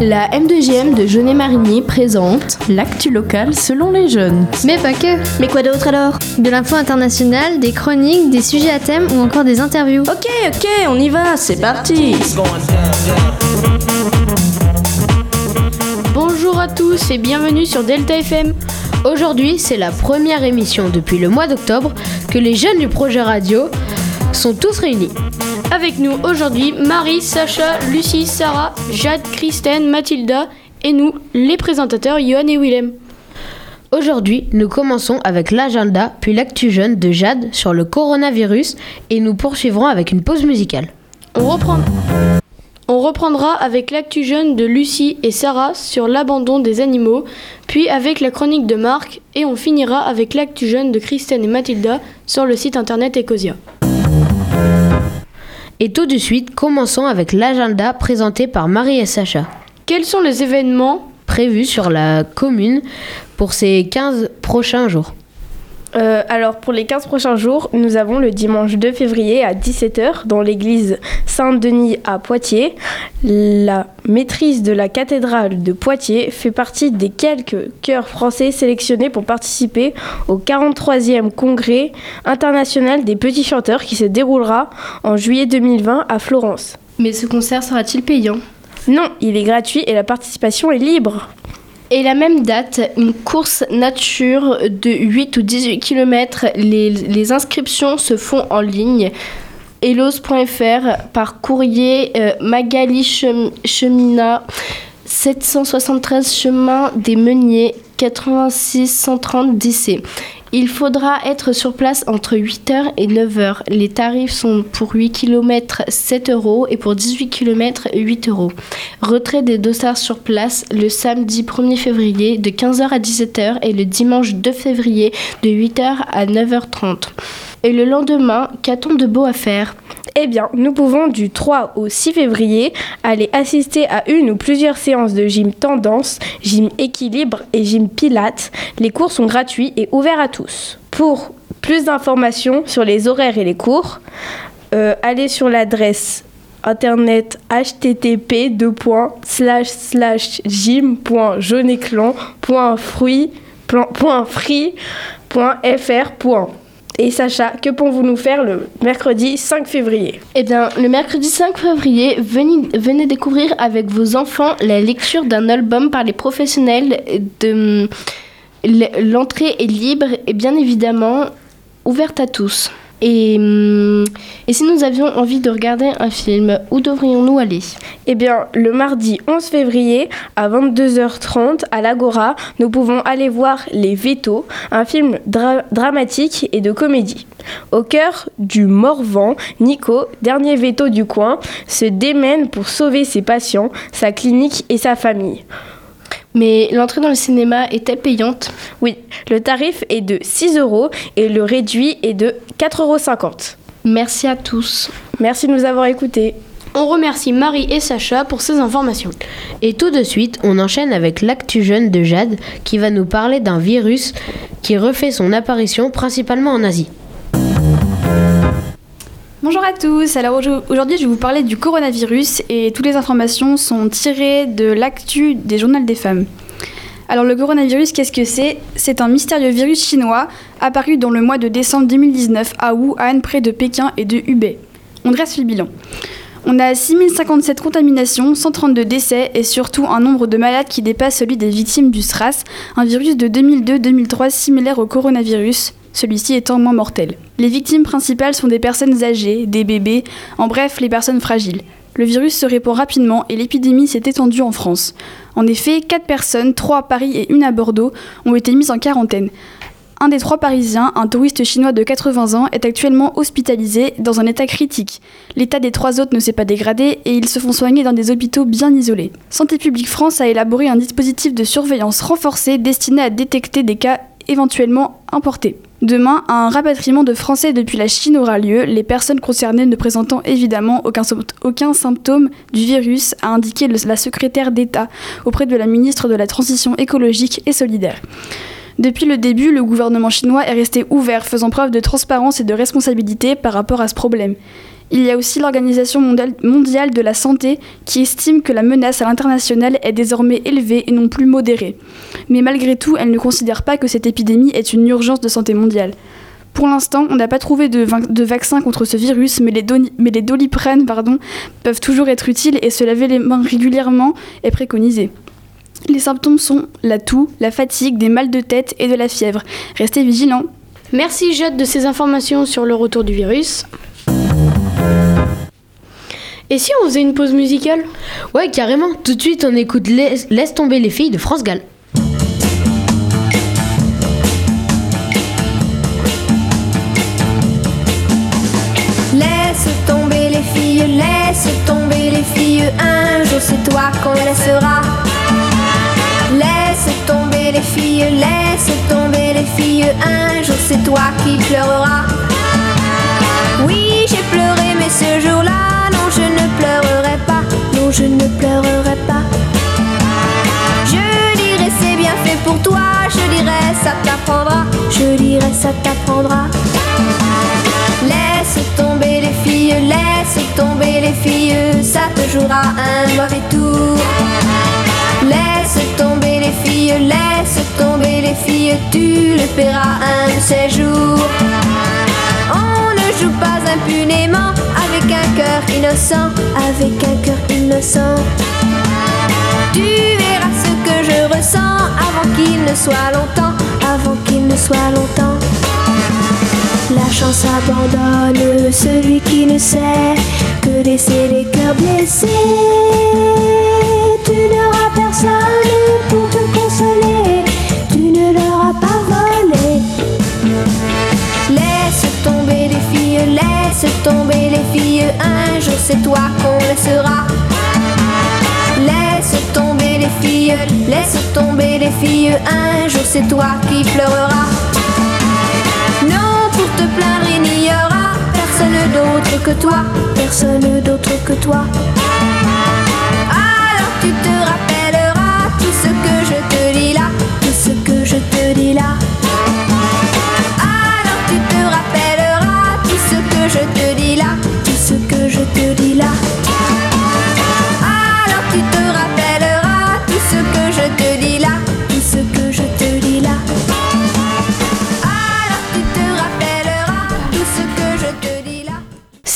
La M2GM de Jeunet Marigny présente l'actu local selon les jeunes. Mais pas que. Mais quoi d'autre alors? De l'info internationale, des chroniques, des sujets à thème ou encore des interviews. Ok, ok, on y va, c'est parti Bonjour à tous et bienvenue sur Delta FM. Aujourd'hui, c'est la première émission depuis le mois d'octobre que les jeunes du projet radio sont tous réunis. Avec nous aujourd'hui, Marie, Sacha, Lucie, Sarah, Jade, Christine, Mathilda et nous, les présentateurs Johan et Willem. Aujourd'hui, nous commençons avec l'agenda puis l'actu jeune de Jade sur le coronavirus et nous poursuivrons avec une pause musicale. On, reprend... On reprendra avec l'actu jeune de Lucie et Sarah sur l'abandon des animaux, puis avec la chronique de Marc et on finira avec l'actu jeune de Christine et Mathilda sur le site internet Ecosia. Et tout de suite, commençons avec l'agenda présenté par Marie et Sacha. Quels sont les événements prévus sur la commune pour ces 15 prochains jours euh, alors pour les 15 prochains jours, nous avons le dimanche 2 février à 17h dans l'église Saint-Denis à Poitiers. La maîtrise de la cathédrale de Poitiers fait partie des quelques chœurs français sélectionnés pour participer au 43e congrès international des petits chanteurs qui se déroulera en juillet 2020 à Florence. Mais ce concert sera-t-il payant? Non, il est gratuit et la participation est libre. Et la même date, une course nature de 8 ou 18 km. Les, inscriptions se font en ligne. Elos.fr par courrier euh, Magali Chemina 773 chemin des Meuniers 86 130 DC. Il faudra être sur place entre 8h et 9h. Les tarifs sont pour 8 km 7 euros et pour 18 km 8 euros. Retrait des dossards sur place le samedi 1er février de 15h à 17h et le dimanche 2 février de 8h à 9h30. Et le lendemain, qu'a-t-on de beau à faire? Eh bien, nous pouvons du 3 au 6 février aller assister à une ou plusieurs séances de gym tendance, gym équilibre et gym pilates. Les cours sont gratuits et ouverts à tous. Pour plus d'informations sur les horaires et les cours, euh, allez sur l'adresse internet http gym.jauneclan.free.fr. Et Sacha, que pouvons-vous nous faire le mercredi 5 février? Eh bien, le mercredi 5 février, venez, venez découvrir avec vos enfants la lecture d'un album par les professionnels de... L'entrée est libre et bien évidemment ouverte à tous. Et, hum, et, si nous avions envie de regarder un film, où devrions-nous aller? Eh bien, le mardi 11 février à 22h30 à l'Agora, nous pouvons aller voir Les Vétos, un film dramatique et de comédie. Au cœur du Morvan, Nico, dernier veto du coin, se démène pour sauver ses patients, sa clinique et sa famille. Mais l'entrée dans le cinéma est-elle payante Oui, le tarif est de 6 euros et le réduit est de 4,50 euros. Merci à tous. Merci de nous avoir écoutés. On remercie Marie et Sacha pour ces informations. Et tout de suite, on enchaîne avec l'actu jeune de Jade qui va nous parler d'un virus qui refait son apparition principalement en Asie. Bonjour à tous, alors aujourd'hui je vais vous parler du coronavirus et toutes les informations sont tirées de l'actu des journaux des femmes. Alors le coronavirus, qu'est-ce que c'est? C'est un mystérieux virus chinois apparu dans le mois de décembre 2019 à Wuhan, près de Pékin et de Hubei. On dresse le bilan. On a 6057 contaminations, 132 décès et surtout un nombre de malades qui dépasse celui des victimes du SRAS, un virus de 2002-2003 similaire au coronavirus, celui-ci étant moins mortel. Les victimes principales sont des personnes âgées, des bébés, en bref les personnes fragiles. Le virus se répand rapidement et l'épidémie s'est étendue en France. En effet, 4 personnes, 3 à Paris et une à Bordeaux, ont été mises en quarantaine. Un des trois Parisiens, un touriste chinois de 80 ans, est actuellement hospitalisé dans un état critique. L'état des trois autres ne s'est pas dégradé et ils se font soigner dans des hôpitaux bien isolés. Santé publique France a élaboré un dispositif de surveillance renforcé destiné à détecter des cas éventuellement importés. Demain, un rapatriement de Français depuis la Chine aura lieu, les personnes concernées ne présentant évidemment aucun, symptôme du virus, a indiqué la secrétaire d'État auprès de la ministre de la Transition écologique et solidaire. Depuis le début, le gouvernement chinois est resté ouvert, faisant preuve de transparence et de responsabilité par rapport à ce problème. Il y a aussi l'Organisation mondiale- de la santé qui estime que la menace à l'international est désormais élevée et non plus modérée. Mais malgré tout, elle ne considère pas que cette épidémie est une urgence de santé mondiale. Pour l'instant, on n'a pas trouvé de, vaccin contre ce virus, mais les, mais peuvent toujours être utiles et se laver les mains régulièrement est préconisé. Les symptômes sont la toux, la fatigue, des mal de tête et de la fièvre. Restez vigilants. Merci Jade de ces informations sur le retour du virus. Et si on faisait une pause musicale Ouais, carrément. Tout de suite, on écoute Laisse, Laisse tomber les filles de France Gall. Laisse tomber les filles, laisse tomber les filles, un jour c'est toi qu'on laissera. Ça t'apprendra, je dirais ça t'apprendra. Laisse tomber les filles, laisse tomber les filles, ça te jouera un mauvais tour. Laisse tomber les filles, laisse tomber les filles, tu le paieras un de ces jours. On ne joue pas impunément avec un cœur innocent, avec un cœur innocent. Tu verras ressens avant qu'il ne soit longtemps, avant qu'il ne soit longtemps. La chance abandonne celui qui ne sait que laisser les cœurs blessés. Tu n'auras personne pour te consoler, tu ne leur as pas volé. Laisse tomber les filles, laisse tomber les filles, un jour c'est toi qu'on laissera. Filles, laisse tomber les filles, un jour c'est toi qui pleureras. Non, pour te plaindre, il n'y aura personne d'autre que toi, personne d'autre que toi. Alors tu te rappelleras tout ce que je te dis là, tout ce que je te dis là.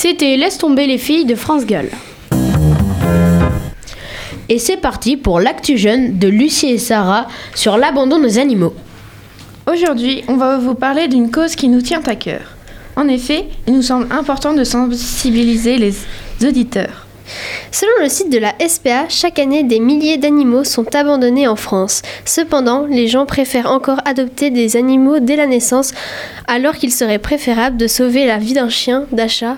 C'était Laisse tomber les filles de France Gall. Et c'est parti pour l'actu jeune de Lucie et Sarah sur l'abandon des animaux. Aujourd'hui, on va vous parler d'une cause qui nous tient à cœur. En effet, il nous semble important de sensibiliser les auditeurs. Selon le site de la SPA, chaque année des milliers d'animaux sont abandonnés en France. Cependant, les gens préfèrent encore adopter des animaux dès la naissance, alors qu'il serait préférable de sauver la vie d'un chien d'achat,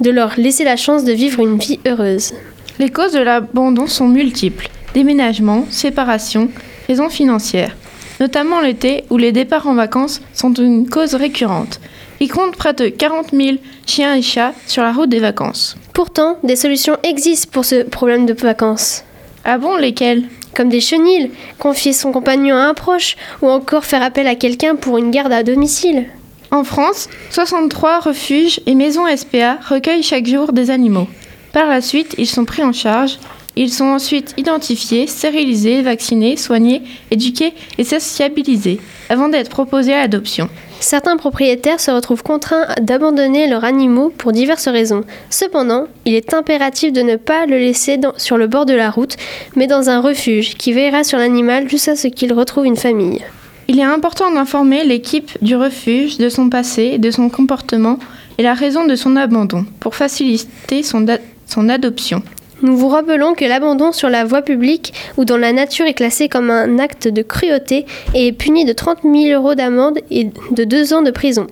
de leur laisser la chance de vivre une vie heureuse. Les causes de l'abandon sont multiples. Déménagement, séparation, raisons financières. Notamment l'été où les départs en vacances sont une cause récurrente. Il compte près de 40 000 chiens et chats sur la route des vacances. Pourtant, des solutions existent pour ce problème de vacances. Ah bon, lesquels Comme des chenilles, confier son compagnon à un proche, ou encore faire appel à quelqu'un pour une garde à domicile. En France, 63 refuges et maisons SPA recueillent chaque jour des animaux. Par la suite, ils sont pris en charge. Ils sont ensuite identifiés, stérilisés, vaccinés, soignés, éduqués et sociabilisés avant d'être proposés à l'adoption. Certains propriétaires se retrouvent contraints d'abandonner leurs animaux pour diverses raisons. Cependant, il est impératif de ne pas le laisser sur le bord de la route, mais dans un refuge qui veillera sur l'animal jusqu'à ce qu'il retrouve une famille. Il est important d'informer l'équipe du refuge de son passé, de son comportement et la raison de son abandon pour faciliter son adoption. Nous vous rappelons que l'abandon sur la voie publique ou dans la nature est classé comme un acte de cruauté et est puni de 30 000 euros d'amende et de deux ans de prison.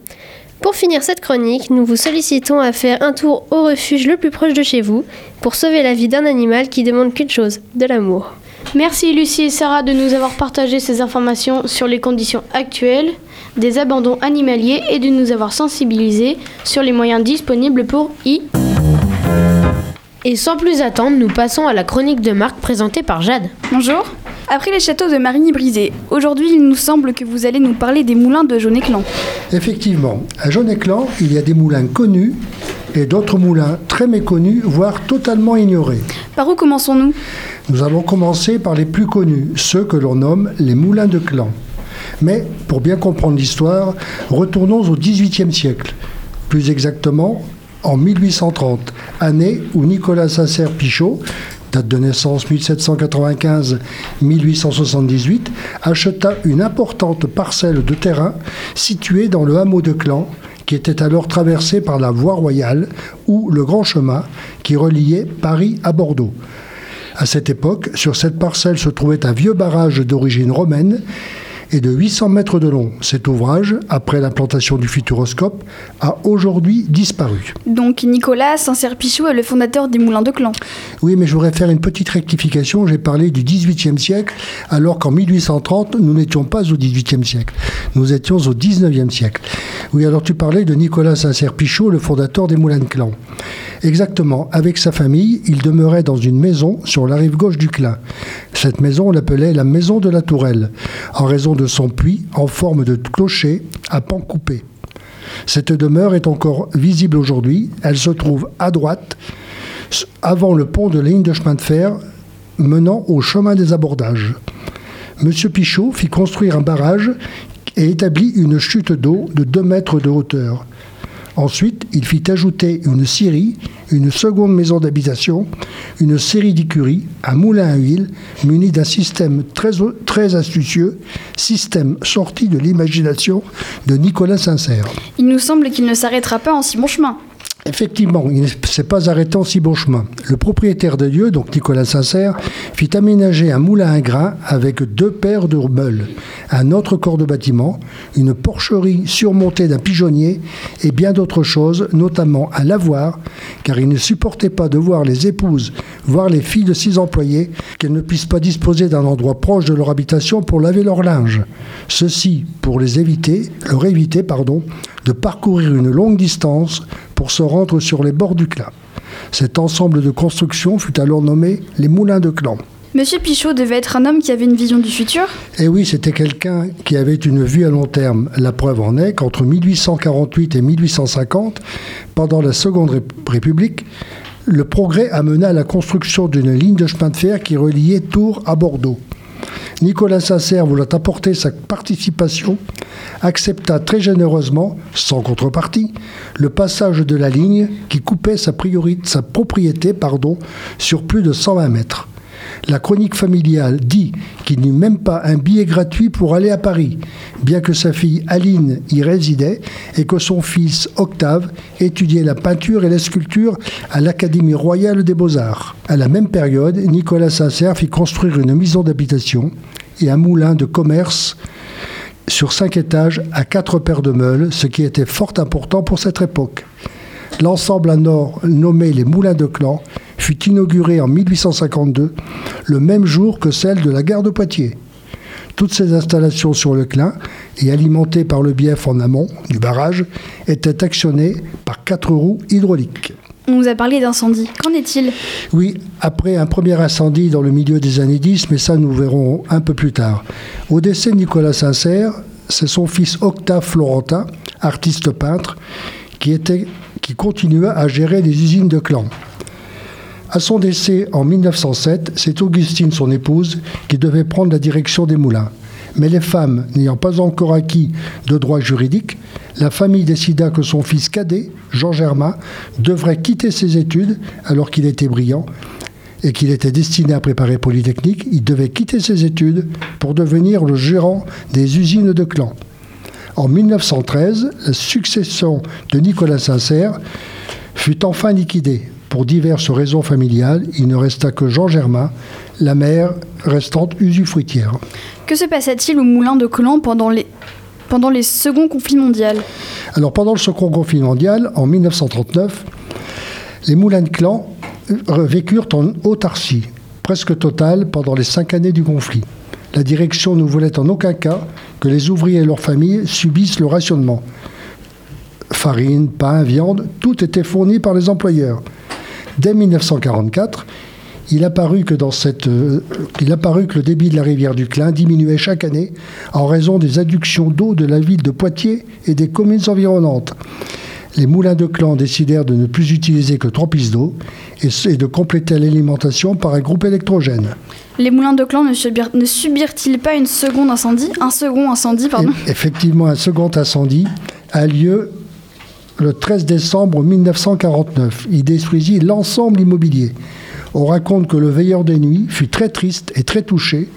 Pour finir cette chronique, nous vous sollicitons à faire un tour au refuge le plus proche de chez vous pour sauver la vie d'un animal qui demande qu'une chose, de l'amour. Merci Lucie et Sarah de nous avoir partagé ces informations sur les conditions actuelles des abandons animaliers et de nous avoir sensibilisés sur les moyens disponibles pour y Et sans plus attendre, nous passons à la chronique de Marc présentée par Jade. Bonjour. Après les châteaux de Marigny-Brisé, aujourd'hui il nous semble que vous allez nous parler des moulins de Jaune-Éclan. Effectivement, à Jaune-Éclan, il y a des moulins connus et d'autres moulins très méconnus, voire totalement ignorés. Par où commençons-nous? Nous allons commencer par les plus connus, ceux que l'on nomme les moulins de clan. Mais pour bien comprendre l'histoire, retournons au XVIIIe siècle, plus exactement en 1830, année où Nicolas Sincère Pichot, date de naissance 1795-1878, acheta une importante parcelle de terrain située dans le hameau de Clan, qui était alors traversé par la voie royale ou le grand chemin qui reliait Paris à Bordeaux. À cette époque, sur cette parcelle se trouvait un vieux barrage d'origine romaine et de 800 mètres de long. Cet ouvrage, après l'implantation du futuroscope, a aujourd'hui disparu. Donc Nicolas Sincère-Pichot est le fondateur des moulins de Clan. Oui, mais je voudrais faire une petite rectification. J'ai parlé du XVIIIe siècle, alors qu'en 1830, nous n'étions pas au XVIIIe siècle. Nous étions au XIXe siècle. Oui, alors tu parlais de Nicolas Sincère-Pichot, le fondateur des moulins de Clan. Exactement. Avec sa famille, il demeurait dans une maison sur la rive gauche du Clin. Cette maison, on l'appelait la maison de la Tourelle, en raison de son puits en forme de clocher à pan coupé. Cette demeure est encore visible aujourd'hui. Elle se trouve à droite, avant le pont de ligne de chemin de fer menant au chemin des abordages. Monsieur Pichot fit construire un barrage et établit une chute d'eau de 2 mètres de hauteur. Ensuite, il fit ajouter une scierie, une seconde maison d'habitation, une série d'écuries, un moulin à huile muni d'un système très, très astucieux, système sorti de l'imagination de Nicolas Sincère. Il nous semble qu'il ne s'arrêtera pas en si bon chemin. Effectivement, il ne s'est pas arrêté en si bon chemin. Le propriétaire de lieu, donc Nicolas Sincère, fit aménager un moulin à grains avec deux paires de meules, un autre corps de bâtiment, une porcherie surmontée d'un pigeonnier et bien d'autres choses, notamment un lavoir, car il ne supportait pas de voir les épouses, voire les filles de ses employés, qu'elles ne puissent pas disposer d'un endroit proche de leur habitation pour laver leur linge. Ceci pour les éviter, leur éviter, pardon, de parcourir une longue distance pour se rendre sur les bords du Clin. Cet ensemble de constructions fut alors nommé les Moulins de Clan. Monsieur Pichot devait être un homme qui avait une vision du futur? Eh oui, c'était quelqu'un qui avait une vue à long terme. La preuve en est qu'entre 1848 et 1850, pendant la Seconde République, le progrès amena à la construction d'une ligne de chemin de fer qui reliait Tours à Bordeaux. Nicolas Sincère voulant apporter sa participation, accepta très généreusement, sans contrepartie, le passage de la ligne qui coupait sa, propriété sur plus de 120 mètres. La chronique familiale dit qu'il n'eut même pas un billet gratuit pour aller à Paris, bien que sa fille Aline y résidait et que son fils Octave étudiait la peinture et la sculpture à l'Académie royale des beaux-arts. À la même période, Nicolas Sincère fit construire une maison d'habitation et un moulin de commerce sur cinq étages à quatre paires de meules, ce qui était fort important pour cette époque. L'ensemble à nord, nommé les Moulins de Clan, fut inauguré en 1852, le même jour que celle de la gare de Poitiers. Toutes ces installations sur le Clin et alimentées par le bief en amont du barrage étaient actionnées par quatre roues hydrauliques. On nous a parlé d'incendie. Qu'en est-il? Oui, après un premier incendie dans le milieu des années 10, mais ça nous verrons un peu plus tard. Au décès de Nicolas Sincère, c'est son fils Octave Florentin, artiste peintre, qui, était, qui continua à gérer les usines de Clan. À son décès en 1907, c'est Augustine, son épouse, qui devait prendre la direction des moulins. Mais les femmes n'ayant pas encore acquis de droits juridiques, la famille décida que son fils cadet, Jean Germain, devrait quitter ses études alors qu'il était brillant et qu'il était destiné à préparer Polytechnique. Il devait quitter ses études pour devenir le gérant des usines de Clan. En 1913, la succession de Nicolas Sincère fut enfin liquidée. Pour diverses raisons familiales, il ne resta que Jean Germain, la mère restante usufruitière. Que se passait-il au moulin de Clan pendant les, pendant les seconds conflits mondiaux? Alors pendant le second conflit mondial, en 1939, les moulins de Clan vécurent en autarcie, presque totale pendant les cinq années du conflit. La direction ne voulait en aucun cas que les ouvriers et leurs familles subissent le rationnement. Farine, pain, viande, tout était fourni par les employeurs. Dès 1944, Il apparut que dans cette, euh, il apparut que le débit de la rivière du Clin diminuait chaque année en raison des adductions d'eau de la ville de Poitiers et des communes environnantes. Les moulins de clan décidèrent de ne plus utiliser que trois pistes d'eau et, de compléter l'alimentation par un groupe électrogène. Les moulins de clan ne, subir- ne subirent-ils pas une seconde incendie? Un second incendie, pardon. Et- effectivement, un second incendie a lieu le 13 décembre 1949. Il détruisit l'ensemble immobilier. On raconte que le veilleur des nuits fut très triste et très touché,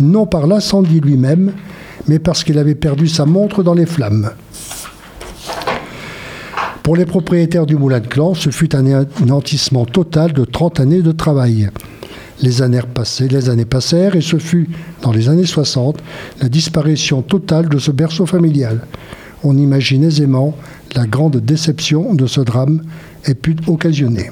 non par l'incendie lui-même, mais parce qu'il avait perdu sa montre dans les flammes. Pour les propriétaires du moulin de clan, ce fut un anéantissement total de 30 années de travail. Les années, passées, les années passèrent et ce fut, dans les années 60, la disparition totale de ce berceau familial. On imagine aisément la grande déception de ce drame ait pu occasionner.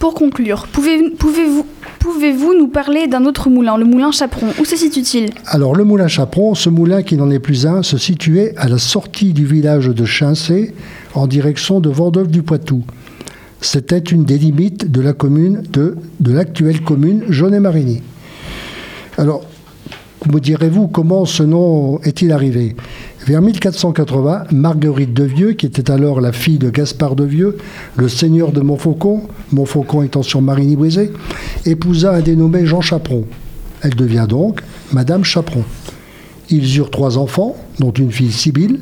Pour conclure, pouvez- pouvez-vous pouvez-vous nous parler d'un autre moulin, le moulin Chaperon? Où se situe-t-il? Alors le moulin Chaperon, ce moulin qui n'en est plus un, se situait à la sortie du village de Chincé en direction de Vendôme du Poitou. C'était une des limites de la commune de, de l'actuelle commune Jaunet-Marigny. Alors, me direz-vous comment ce nom est-il arrivé? Vers 1480, Marguerite de Vieux, qui était alors la fille de Gaspard de Vieux, le seigneur de Montfaucon, Montfaucon étant sur Marigny-Brisé, épousa un dénommé Jean Chaperon. Elle devient donc Madame Chaperon. Ils eurent trois enfants, dont une fille Sibylle,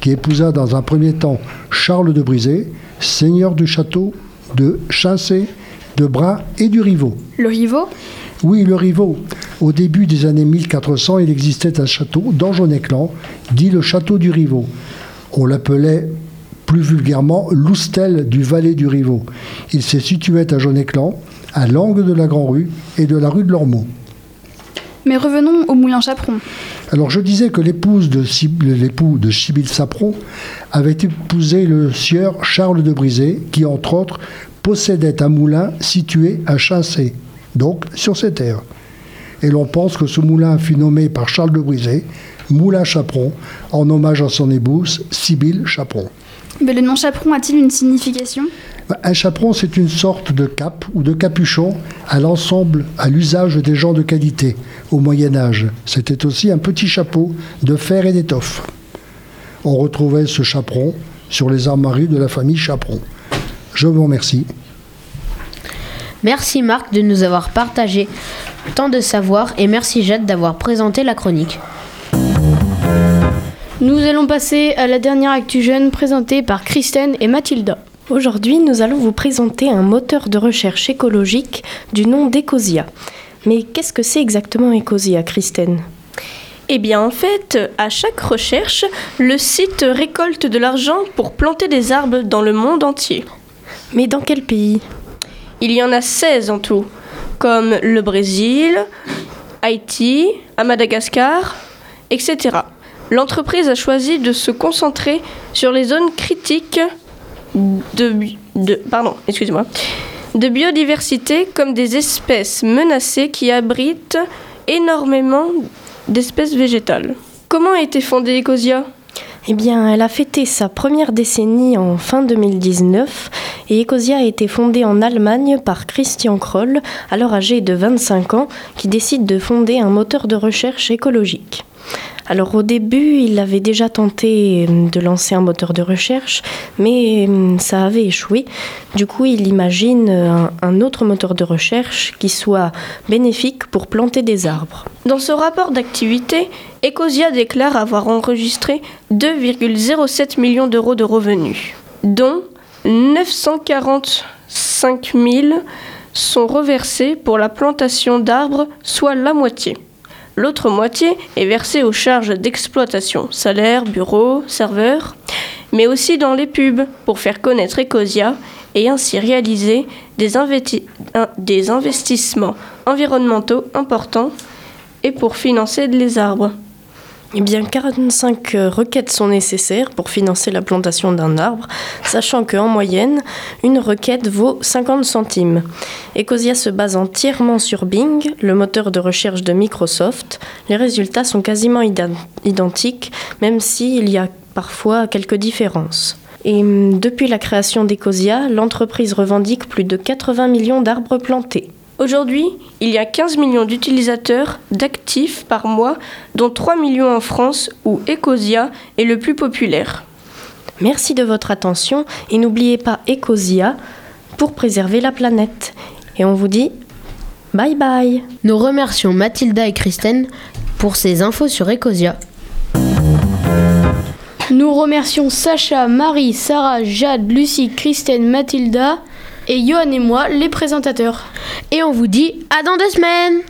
qui épousa dans un premier temps Charles de Brisé, seigneur du château de Chincé, de Bras et du Rivaux. Le Rivaux Oui, le Rivaux. Au début des années 1400, il existait un château dans dit le château du Rivaux. On l'appelait plus vulgairement l'Oustel du Valais du Rivaux. Il se situait à Jaunet-Clan, à l'angle de la Grand-Rue et de la rue de l'Ormeau. Mais revenons au moulin Chaperon. Alors je disais que l'épouse de l'époux de Sibylle Sapron avait épousé le sieur Charles de Brisé, qui entre autres possédait un moulin situé à Chincé, donc sur ses terres. Et l'on pense que ce moulin fut nommé par Charles de Brisé, Moulin Chaperon, en hommage à son épouse Sibylle Chaperon. Mais le nom Chaperon a-t-il une signification? Un chaperon, c'est une sorte de cape ou de capuchon à l'ensemble, à l'usage des gens de qualité au Moyen Âge. C'était aussi un petit chapeau de fer et d'étoffe. On retrouvait ce chaperon sur les armoiries de la famille Chaperon. Je vous remercie. Merci Marc de nous avoir partagé tant de savoir et merci Jade d'avoir présenté la chronique. Nous allons passer à la dernière actu jeune présentée par Kristen et Mathilda. Aujourd'hui, nous allons vous présenter un moteur de recherche écologique du nom d'Ecosia. Mais qu'est-ce que c'est exactement Ecosia, Christine Eh bien, en fait, à chaque recherche, le site récolte de l'argent pour planter des arbres dans le monde entier. Mais dans quel pays? Il y en a 16 en tout, comme le Brésil, Haïti, à Madagascar, etc. L'entreprise a choisi de se concentrer sur les zones critiques de, biodiversité comme des espèces menacées qui abritent énormément d'espèces végétales. Comment a été fondée Ecosia? Eh bien, elle a fêté sa première décennie en fin 2019 et Ecosia a été fondée en Allemagne par Christian Kroll, alors âgé de 25 ans, qui décide de fonder un moteur de recherche écologique. Alors au début, il avait déjà tenté euh, de lancer un moteur de recherche, mais euh, ça avait échoué. Du coup, il imagine euh, un, un autre moteur de recherche qui soit bénéfique pour planter des arbres. Dans ce rapport d'activité, Ecosia déclare avoir enregistré 2,07 millions d'euros de revenus, dont 945 000 sont reversés pour la plantation d'arbres, soit la moitié. L'autre moitié est versée aux charges d'exploitation, salaire, bureau, serveur, mais aussi dans les pubs pour faire connaître Ecosia et ainsi réaliser des, des investissements environnementaux importants et pour financer les arbres. Eh bien, 45 euh, requêtes sont nécessaires pour financer la plantation d'un arbre, sachant qu'en moyenne, une requête vaut 50 centimes. Ecosia se base entièrement sur Bing, le moteur de recherche de Microsoft. Les résultats sont quasiment identiques, même s'il y a parfois quelques différences. Et hum, depuis la création d'Ecosia, l'entreprise revendique plus de 80 millions d'arbres plantés. Aujourd'hui, il y a 15 millions d'utilisateurs d'actifs par mois, dont 3 millions en France où Ecosia est le plus populaire. Merci de votre attention et n'oubliez pas Ecosia pour préserver la planète. Et on vous dit bye bye. Nous remercions Mathilda et Christine pour ces infos sur Ecosia. Nous remercions Sacha, Marie, Sarah, Jade, Lucie, Christine, Mathilda et Johan et moi, les présentateurs. Et on vous dit à dans deux semaines